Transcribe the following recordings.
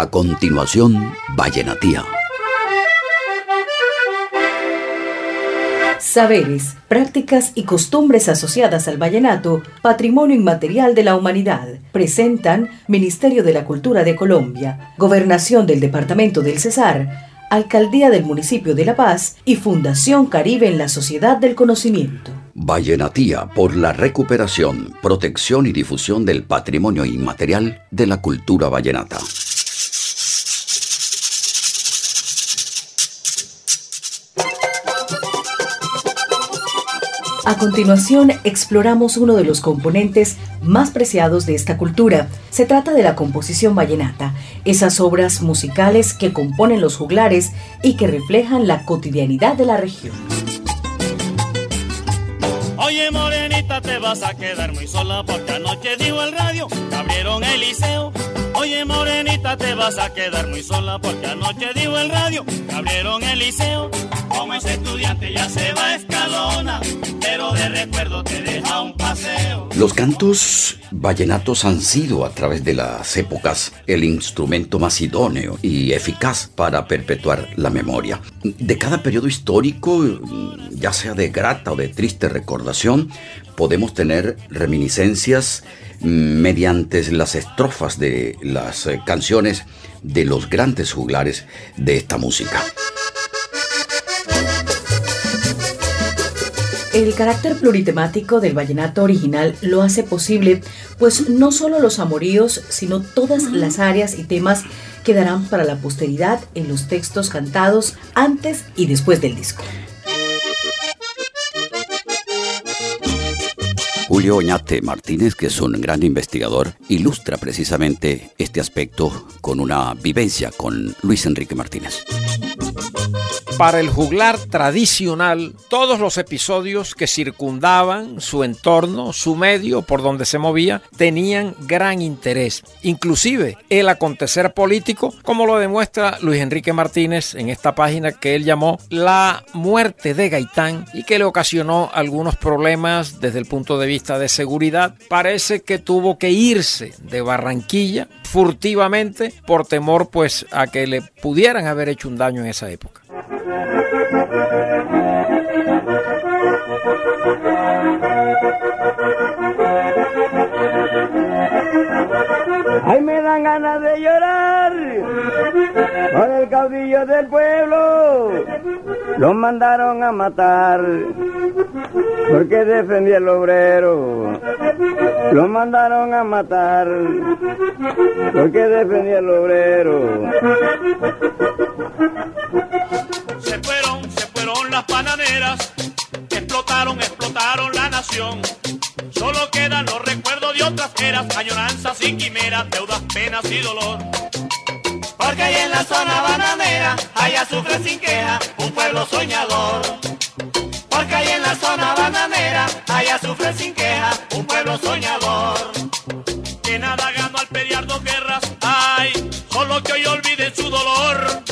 A continuación, Vallenatía. Saberes, prácticas y costumbres asociadas al vallenato, patrimonio inmaterial de la humanidad, presentan Ministerio de la Cultura de Colombia, Gobernación del Departamento del Cesar, Alcaldía del Municipio de La Paz y Fundación Caribe en la Sociedad del Conocimiento. Vallenatía por la recuperación, protección y difusión del patrimonio inmaterial de la cultura vallenata. A continuación, exploramos uno de los componentes más preciados de esta cultura. Se trata de la composición vallenata, esas obras musicales que componen los juglares y que reflejan la cotidianidad de la región. Oye, morenita, te vas a quedar muy sola porque anoche dijo el radio. Oye, morenita, te vas a quedar muy sola porque anoche dijo el radio el liceo. Como ese estudiante ya se va a escalona, pero de recuerdo te deja un paseo. Los cantos vallenatos han sido a través de las épocas el instrumento más idóneo y eficaz para perpetuar la memoria. De cada periodo histórico, ya sea de grata o de triste recordación, podemos tener reminiscencias mediante las estrofas de las eh, canciones de los grandes juglares de esta música. El carácter pluritemático del vallenato original lo hace posible, pues no solo los amoríos, sino todas las áreas y temas quedarán para la posteridad en los textos cantados antes y después del disco. Julio Oñate Martínez, que es un gran investigador, ilustra precisamente este aspecto con una vivencia con Luis Enrique Martínez. Para el juglar tradicional, todos los episodios que circundaban su entorno, su medio, por donde se movía, tenían gran interés. Inclusive el acontecer político, como lo demuestra Luis Enrique Martínez en esta página que él llamó La muerte de Gaitán y que le ocasionó algunos problemas desde el punto de vista de seguridad. Parece que tuvo que irse de Barranquilla furtivamente por temor pues a que le pudieran haber hecho un daño en esa época. Ay, me dan ganas de llorar por el caudillo del pueblo. Lo mandaron a matar porque defendía el obrero. Lo mandaron a matar porque defendía el obrero. Se fueron, se fueron las panaderas, explotaron, explotaron la nación. Solo quedan los recuerdos de otras eras, añoranzas y quimeras, deudas, penas y dolor. Porque ahí en la zona bananera, hay azufre sin queja, un pueblo soñador. Porque ahí en la zona bananera, hay azufre sin queja, un pueblo soñador. Que nada ganó al pelear dos guerras, ay, solo que hoy olviden su dolor.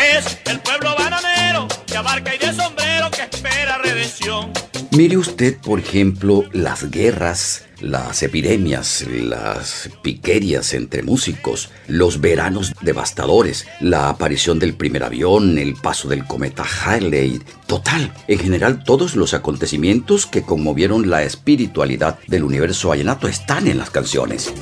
Es el pueblo bananero que abarca y de sombrero que espera redención. Mire usted, por ejemplo, las guerras, las epidemias, las piquerias entre músicos, los veranos devastadores, la aparición del primer avión, el paso del cometa Halley, total, en general todos los acontecimientos que conmovieron la espiritualidad del universo vallenato están en las canciones.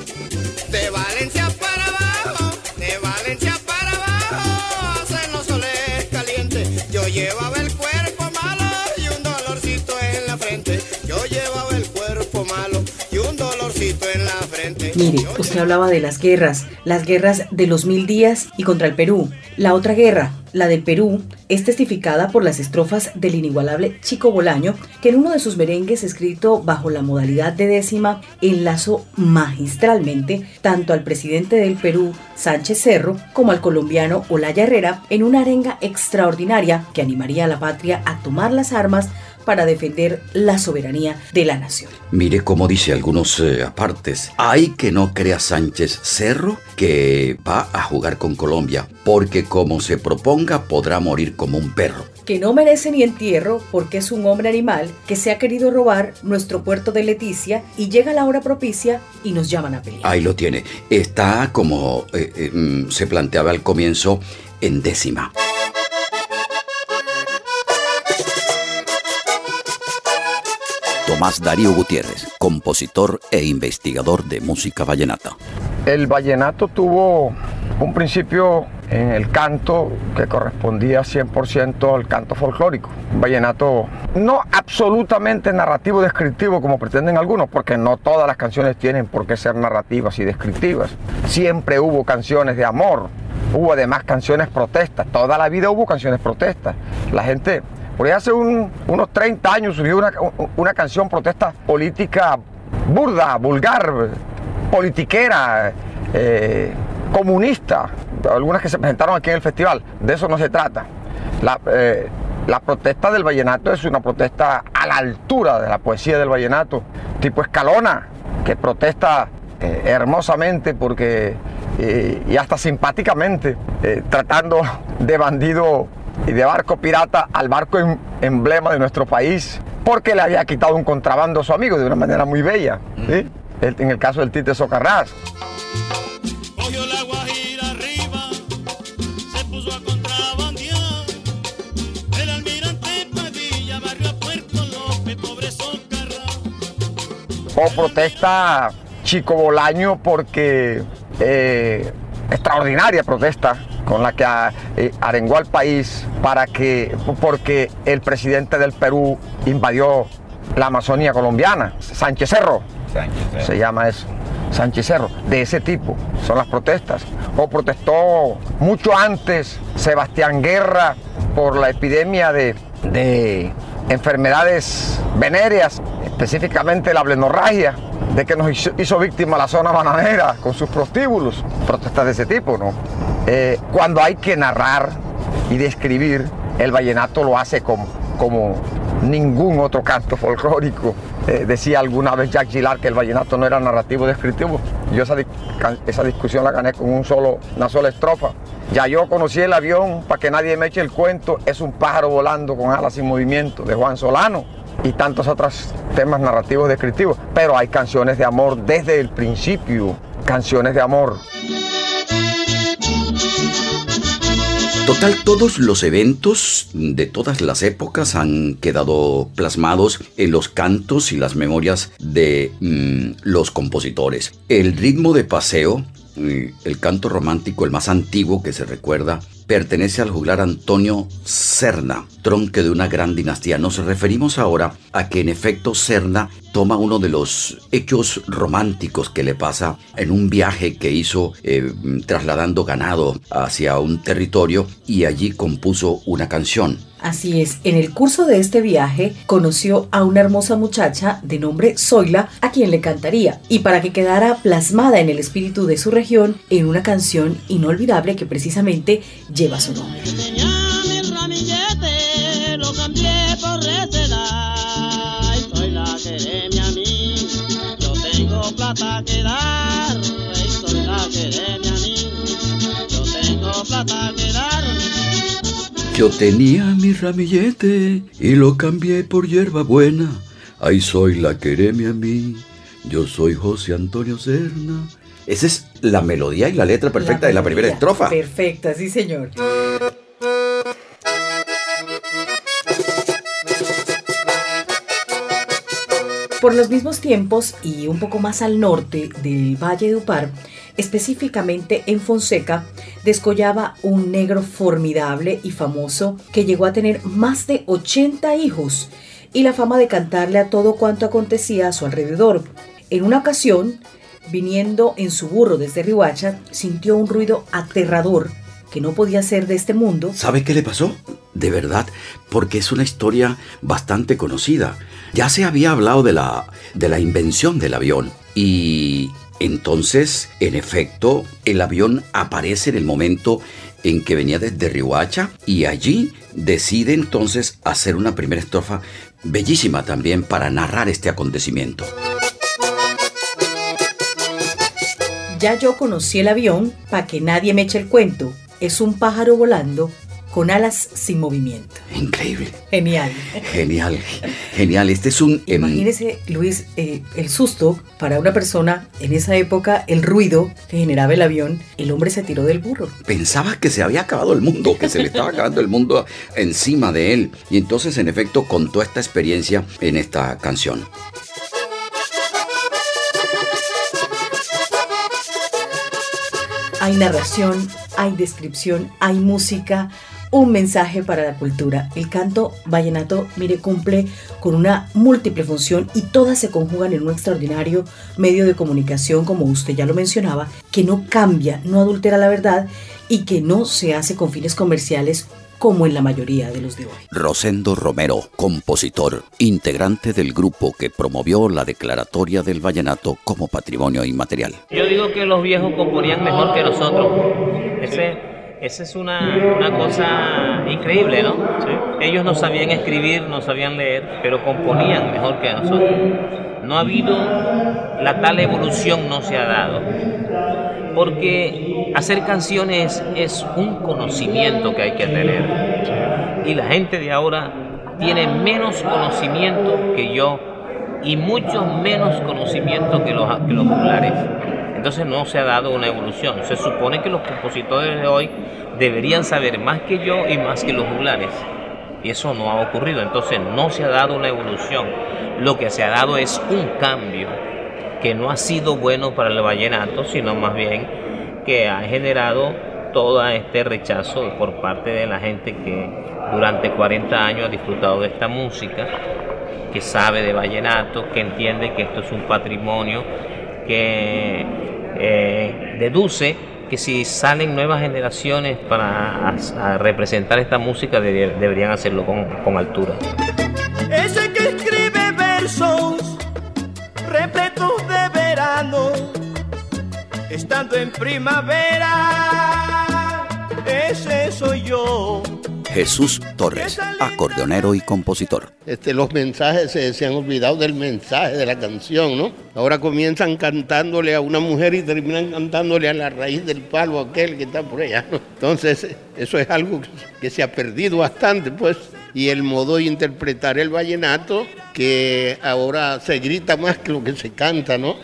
En la frente. Mire, usted hablaba de las guerras, las guerras de los mil días y contra el Perú. La otra guerra, la del Perú, es testificada por las estrofas del inigualable Chico Bolaño, que en uno de sus merengues escrito bajo la modalidad de décima enlazó magistralmente tanto al presidente del Perú, Sánchez Cerro, como al colombiano Olaya Herrera en una arenga extraordinaria que animaría a la patria a tomar las armas para defender la soberanía de la nación. Mire cómo dice algunos eh, apartes. Hay que no crea Sánchez Cerro que va a jugar con Colombia, porque como se proponga podrá morir como un perro. que no merece ni entierro porque es un hombre animal que se ha querido robar nuestro puerto de Leticia y llega la hora propicia y nos llaman a pelear. Ahí lo tiene. Está como eh, eh, mm, se planteaba al comienzo en décima. Darío Gutiérrez, compositor e investigador de música vallenata. El vallenato tuvo un principio en el canto que correspondía 100% al canto folclórico. Un vallenato no absolutamente narrativo descriptivo como pretenden algunos, porque no todas las canciones tienen por qué ser narrativas y descriptivas. Siempre hubo canciones de amor, hubo además canciones protestas, toda la vida hubo canciones protestas. La gente, por ahí hace un- unos 30 años surgió una, una canción protesta política burda, vulgar, politiquera, eh, comunista, algunas que se presentaron aquí en el festival, de eso no se trata. La, eh, la protesta del vallenato es una protesta a la altura de la poesía del vallenato, tipo escalona, que protesta eh, hermosamente porque, y hasta simpáticamente, tratando de bandido y de barco pirata al barco em- emblema de nuestro país, porque le había quitado un contrabando a su amigo de una manera muy bella. ¿sí? El- en el caso del Tite Socarrás. O protesta Chico Bolaño porque eh, extraordinaria protesta con la que ah, eh, arengó al país para que porque el presidente del Perú invadió la Amazonía colombiana, Sánchez Cerro, se llama eso. Sánchez Cerro, de ese tipo son las protestas. O protestó mucho antes Sebastián Guerra por la epidemia de, de enfermedades venéreas, específicamente la blenorragia, de que nos hizo, víctima la zona bananera con sus prostíbulos. Protestas de ese tipo, ¿no? Eh, cuando hay que narrar y describir, el vallenato lo hace como, como ningún otro canto folclórico. Eh, decía alguna vez Jack Gillard que el vallenato no era narrativo descriptivo. Yo esa, esa discusión la gané con un solo, una sola estrofa. Ya yo conocí el avión, para que nadie me eche el cuento, es un pájaro volando con alas sin movimiento, de Juan Solano. Y tantos otros temas narrativos descriptivos. Pero hay canciones de amor desde el principio, canciones de amor. Total, todos los eventos de todas las épocas han quedado plasmados en los cantos y las memorias de mm, los compositores. El ritmo de paseo, mm, el canto romántico, el más antiguo que se recuerda, pertenece al juglar Antonio Serna, tronque de una gran dinastía. Nos referimos ahora a que en efecto Serna toma uno de los hechos románticos que le pasa en un viaje que hizo eh, trasladando ganado hacia un territorio y allí compuso una canción. Así es, en el curso de este viaje conoció a una hermosa muchacha de nombre Zoila a quien le cantaría y para que quedara plasmada en el espíritu de su región en una canción inolvidable que precisamente lleva su nombre. Tenía mi ramillete, lo cambié por recela. Y soy la que a mí. Yo tengo plata que dar. Soy la que a mí. Yo tengo plata que dar. Yo tenía mi ramillete y lo cambié por hierba buena. Ahí soy la quereme a mí. Yo soy José Antonio Serna. Esa es la melodía y la letra perfecta de la primera estrofa. Perfecta, sí señor. Por los mismos tiempos y un poco más al norte del Valle de Upar, específicamente en Fonseca, descollaba un negro formidable y famoso que llegó a tener más de 80 hijos y la fama de cantarle a todo cuanto acontecía a su alrededor. En una ocasión, viniendo en su burro desde Rihuacha, sintió un ruido aterrador que no podía ser de este mundo ¿Sabe qué le pasó? De verdad, porque es una historia bastante conocida. Ya se había hablado de la, de la invención del avión y entonces, en efecto, el avión aparece en el momento en que venía desde Rihuacha y allí decide entonces hacer una primera estrofa bellísima también para narrar este acontecimiento. Ya yo conocí el avión, pa' que nadie me eche el cuento. Es un pájaro volando con alas sin movimiento. Increíble. Genial. Genial, genial. Este es un... em, Imagínese, Luis, eh, el susto para una persona en esa época, el ruido que generaba el avión, el hombre se tiró del burro. pensaba que se había acabado el mundo, que se le estaba acabando el mundo encima de él. Y entonces, en efecto, contó esta experiencia en esta canción. Hay narración, hay descripción, hay música, un mensaje para la cultura. El canto vallenato, mire, cumple con una múltiple función y todas se conjugan en un extraordinario medio de comunicación, como usted ya lo mencionaba, que no cambia, no adultera la verdad y que no se hace con fines comerciales como en la mayoría de los de hoy. Rosendo Romero, compositor, integrante del grupo que promovió la declaratoria del vallenato como patrimonio inmaterial. Yo digo que los viejos componían mejor que nosotros. Ese, esa es una, una cosa increíble, ¿no? Ellos no sabían escribir, no sabían leer, pero componían mejor que nosotros. No ha habido, la tal evolución no se ha dado. Porque hacer canciones es un conocimiento que hay que tener. Y la gente de ahora tiene menos conocimiento que yo y mucho menos conocimiento que los, que los juglares. Entonces no se ha dado una evolución. Se supone que los compositores de hoy deberían saber más que yo y más que los juglares. Y eso no ha ocurrido. Entonces no se ha dado una evolución. Lo que se ha dado es un cambio que no ha sido bueno para el vallenato, sino más bien que ha generado todo este rechazo por parte de la gente que durante 40 años ha disfrutado de esta música, que sabe de vallenato, que entiende que esto es un patrimonio, que eh, deduce que si salen nuevas generaciones para representar esta música debe- deberían hacerlo con, con altura. Ese que escribe versos repletos de verano, estando en primavera, ese soy yo. Jesús Torres, acordeonero y compositor. Este, los mensajes se, se han olvidado del mensaje de la canción, ¿no? Ahora comienzan cantándole a una mujer y terminan cantándole a la raíz del palo aquel que está por allá. ¿no? Entonces, eso es algo que- que se ha perdido bastante, pues. Y el modo de interpretar el vallenato, que ahora se grita más que lo que se canta, ¿no?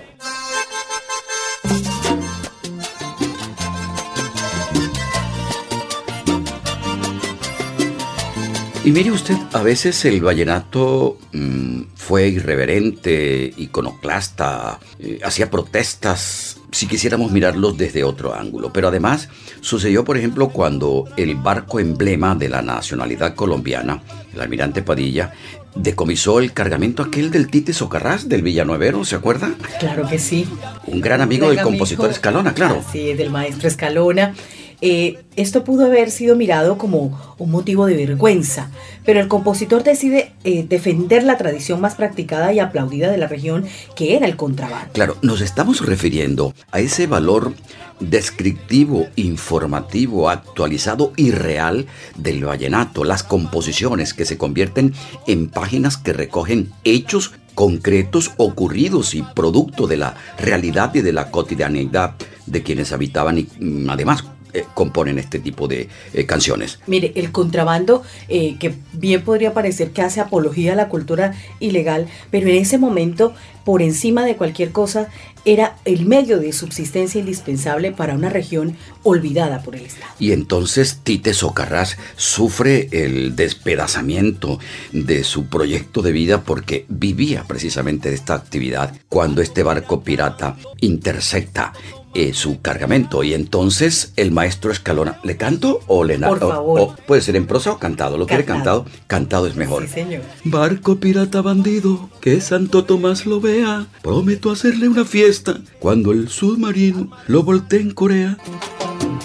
Y mire usted, a veces el vallenato mm, fue irreverente, iconoclasta, eh, hacía protestas, si quisiéramos mirarlos desde otro ángulo. Pero además sucedió, por ejemplo, cuando el barco emblema de la nacionalidad colombiana, el almirante Padilla, decomisó el cargamento aquel del Tite Socarrás, del Villanuevero, ¿se acuerda? Claro que sí. Un gran amigo Gran del compositor. Escalona, claro. Es, del maestro Escalona. Eh, esto pudo haber sido mirado como un motivo de vergüenza, pero el compositor decide eh, defender la tradición más practicada y aplaudida de la región, que era el contrabando. Claro, nos estamos refiriendo a ese valor descriptivo, informativo, actualizado y real del vallenato, las composiciones que se convierten en páginas que recogen hechos concretos ocurridos y producto de la realidad y de la cotidianidad de quienes habitaban y mm, además eh, componen este tipo de eh, canciones. Mire, el contrabando, eh, que bien podría parecer que hace apología a la cultura ilegal, pero en ese momento, por encima de cualquier cosa, era el medio de subsistencia indispensable para una región olvidada por el Estado. Y entonces Tite Socarrás sufre el despedazamiento de su proyecto de vida porque vivía precisamente de esta actividad cuando este barco pirata intercepta eh, su cargamento. Y entonces el maestro Escalona, ¿le canto o le Por o- favor. o puede ser en prosa o cantado. ¿Lo quiere Cantado. cantado? Cantado es mejor. Sí, señor. Barco pirata bandido, que Santo Tomás lo vea. Prometo hacerle una fiesta cuando el submarino lo voltee en Corea.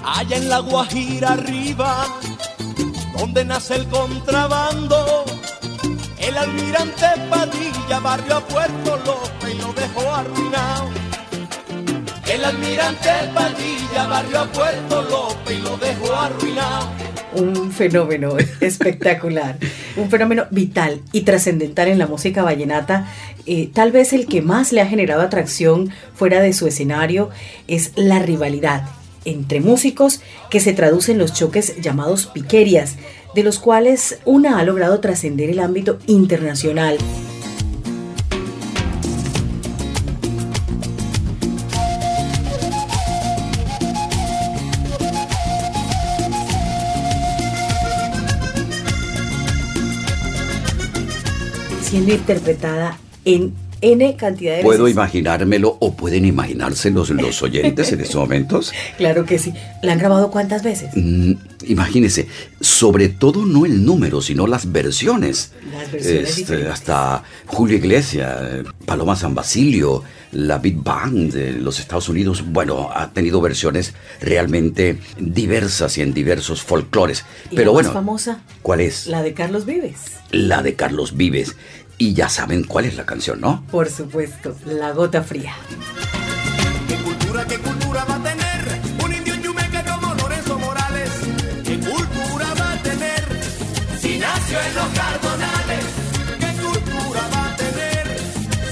Allá en la Guajira arriba, donde nace el contrabando, el almirante Padilla barrió a Puerto López y lo dejó arruinado. El almirante Padilla barrió a Puerto López y lo dejó arruinado. Un fenómeno espectacular, un fenómeno vital y trascendental en la música vallenata. Eh, tal vez el que más le ha generado atracción fuera de su escenario es la rivalidad entre músicos que se traduce en los choques llamados piquerias, de los cuales una ha logrado trascender el ámbito internacional. Siendo interpretada en N cantidad de ¿Puedo veces. imaginármelo o pueden imaginárselo los oyentes en estos momentos? Claro que sí. ¿La han grabado cuántas veces? Mm, imagínese, sobre todo no el número, sino las versiones. Las versiones Este, hasta Julio Iglesias, Paloma San Basilio, la Big Band de los Estados Unidos, bueno, ha tenido versiones realmente diversas y en diversos folclores. Y Pero la bueno, más famosa, ¿cuál es? la de Carlos Vives. La de Carlos Vives. Y ya saben cuál es la canción, ¿no? Por supuesto, La Gota Fría. ¿Qué cultura, qué cultura va a tener un indio yumeca como Lorenzo Morales? ¿Qué cultura va a tener si nació en los cardonales? ¿Qué cultura va a tener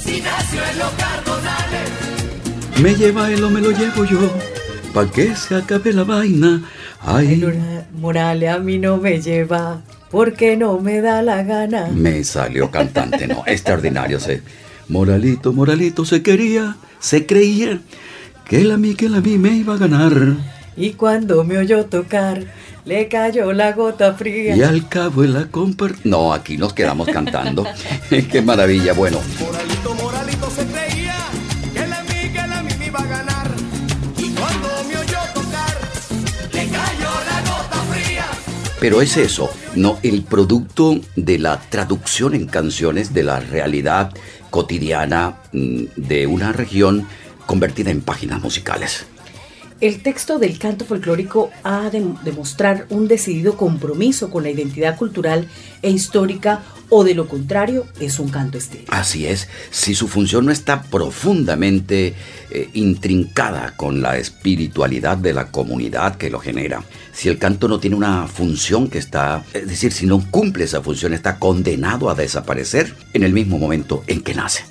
si nació en los cardonales? Me lleva él o me lo llevo yo, pa' que se acabe la vaina. Ay, Morales a mí no me lleva porque no me da la gana. me salió cantante, no, extraordinario. Se, moralito, moralito se quería, se creía que él a mí, que él a mí me iba a ganar. Y cuando me oyó tocar, le cayó la gota fría. Y al cabo él la compar... No, aquí nos quedamos cantando. Qué maravilla, bueno. Moralito, Pero es eso, no el producto de la traducción en canciones de la realidad cotidiana mm, de una región convertida en páginas musicales. El texto del canto folclórico ha de demostrar un decidido compromiso con la identidad cultural e histórica o de lo contrario es un canto estéril. Así es, si su función no está profundamente eh, intrincada con la espiritualidad de la comunidad que lo genera, si el canto no tiene una función que está, es decir, si no cumple esa función, está condenado a desaparecer en el mismo momento en que nace.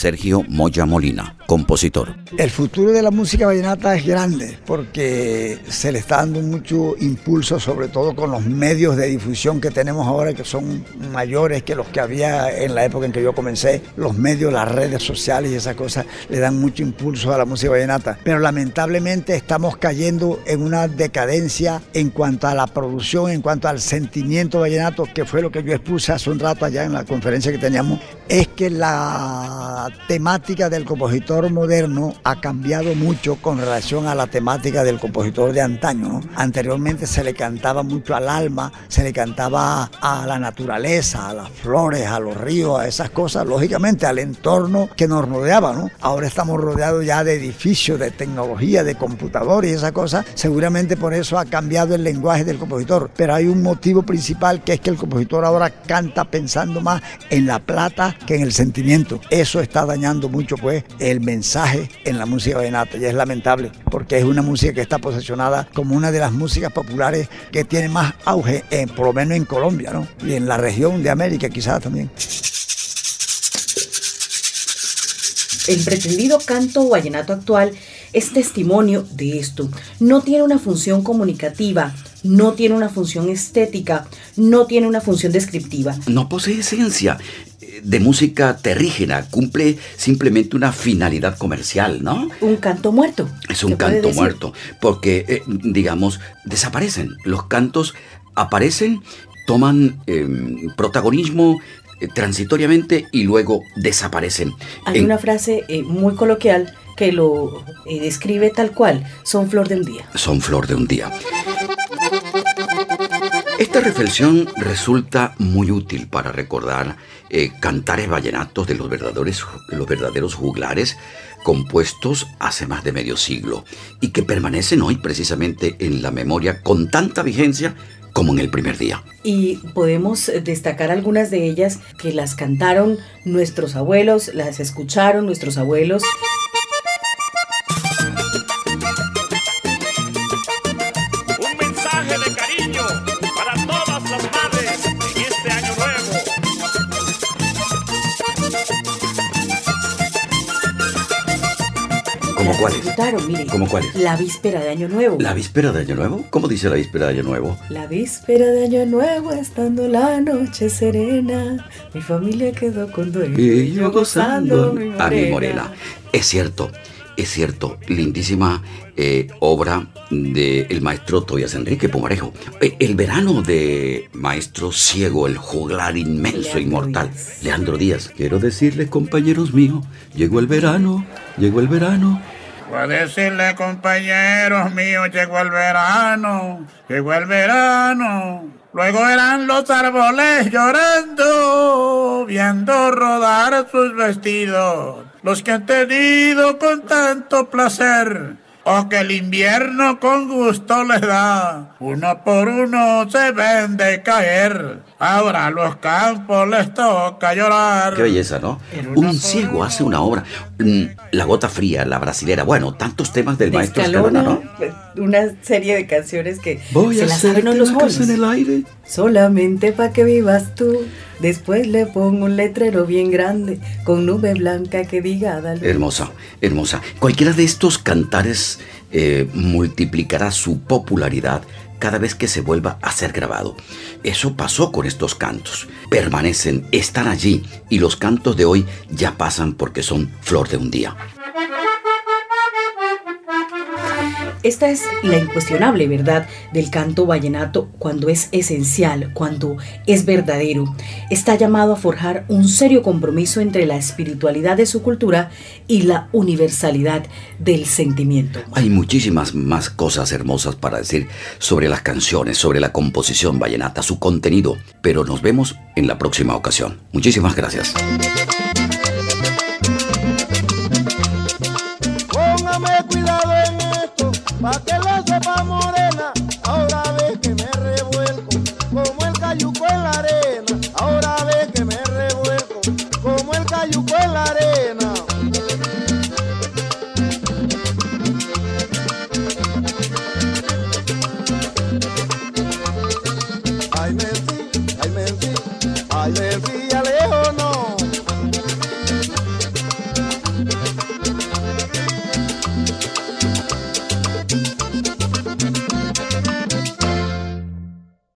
Sergio Moya Molina, compositor. El futuro de la música vallenata es grande porque se le está dando mucho impulso, sobre todo con los medios de difusión que tenemos ahora, que son mayores que los que había en la época en que yo comencé. Los medios, las redes sociales y esas cosas le dan mucho impulso a la música vallenata. Pero lamentablemente estamos cayendo en una decadencia en cuanto a la producción, en cuanto al sentimiento vallenato, que fue lo que yo expuse hace un rato allá en la conferencia que teníamos. Es que la temática del compositor moderno ha cambiado mucho con relación a la temática del compositor de antaño. Anteriormente se le cantaba mucho al alma, se le cantaba a la naturaleza, a las flores, a los ríos, a esas cosas, lógicamente al entorno que nos rodeaba. Ahora estamos rodeados ya de edificios, de tecnología, de computadores y esas cosas. Seguramente por eso ha cambiado el lenguaje del compositor. Pero hay un motivo principal que es que el compositor ahora canta pensando más en la plata que en el sentimiento. Eso está dañando mucho pues el mensaje en la música vallenata y es lamentable porque es una música que está posicionada como una de las músicas populares que tiene más auge, eh, por lo menos en Colombia ¿no? y en la región de América quizás también. El pretendido canto vallenato actual es testimonio de esto. No tiene una función comunicativa, no tiene una función estética, no tiene una función descriptiva. No posee esencia de música terrígena, cumple simplemente una finalidad comercial, ¿no? Un canto muerto. Es un ¿se puede canto muerto, porque, eh, digamos, desaparecen. Los cantos aparecen, toman eh, protagonismo eh, transitoriamente y luego desaparecen. Hay una frase eh, muy coloquial que lo describe tal cual, son flor de un día. son flor de un día. Esta reflexión resulta muy útil para recordar eh, cantares vallenatos de los verdaderos, los verdaderos juglares compuestos hace más de medio siglo y que permanecen hoy precisamente en la memoria con tanta vigencia como en el primer día. Y podemos eh, destacar algunas de ellas que las cantaron nuestros abuelos, las escucharon nuestros abuelos. Disfrutaron, miren. ¿Cómo cuáles? La víspera de Año Nuevo. ¿La víspera de Año Nuevo? ¿Cómo dice la víspera de Año Nuevo? La víspera de Año Nuevo, estando la noche serena, mi familia quedó con dueño. Y yo gozando mi a mi morena. Es cierto, es cierto, lindísima eh, obra del maestro Tobias Enrique Pumarejo. Eh, el verano de Maestro Ciego, el juglar inmenso, Leandro inmortal, Díaz. Leandro Díaz. Quiero decirles, compañeros míos, llegó el verano, llegó el verano. Voy a decirle, compañeros míos, llegó el verano, llegó el verano. Luego eran los árboles llorando, viendo rodar sus vestidos. Los que han tenido con tanto placer, o que el invierno con gusto les da. Uno por uno se ven de caer. Ahora a los campos les toca llorar. Qué belleza, ¿no? Un ciego hace una obra. Mm, La gota fría, la brasilera, bueno, tantos temas del De maestro Escalona, Escalona, ¿no? una serie de canciones que Voy se a las hacerte saben los en el aire. Solamente para que vivas tú. Después le pongo un letrero bien grande con nube blanca que diga dale. Hermosa, hermosa. Cualquiera de estos cantares eh, multiplicará su popularidad cada vez que se vuelva a ser grabado. Eso pasó con estos cantos. Permanecen, están allí y los cantos de hoy ya pasan porque son flor de un día. Esta es la incuestionable verdad del canto vallenato cuando es esencial, cuando es verdadero. Está llamado a forjar un serio compromiso entre la espiritualidad de su cultura y la universalidad del sentimiento. Hay muchísimas más cosas hermosas para decir sobre las canciones, sobre la composición vallenata, su contenido, pero nos vemos en la próxima ocasión. Muchísimas gracias. Pa' que la sepa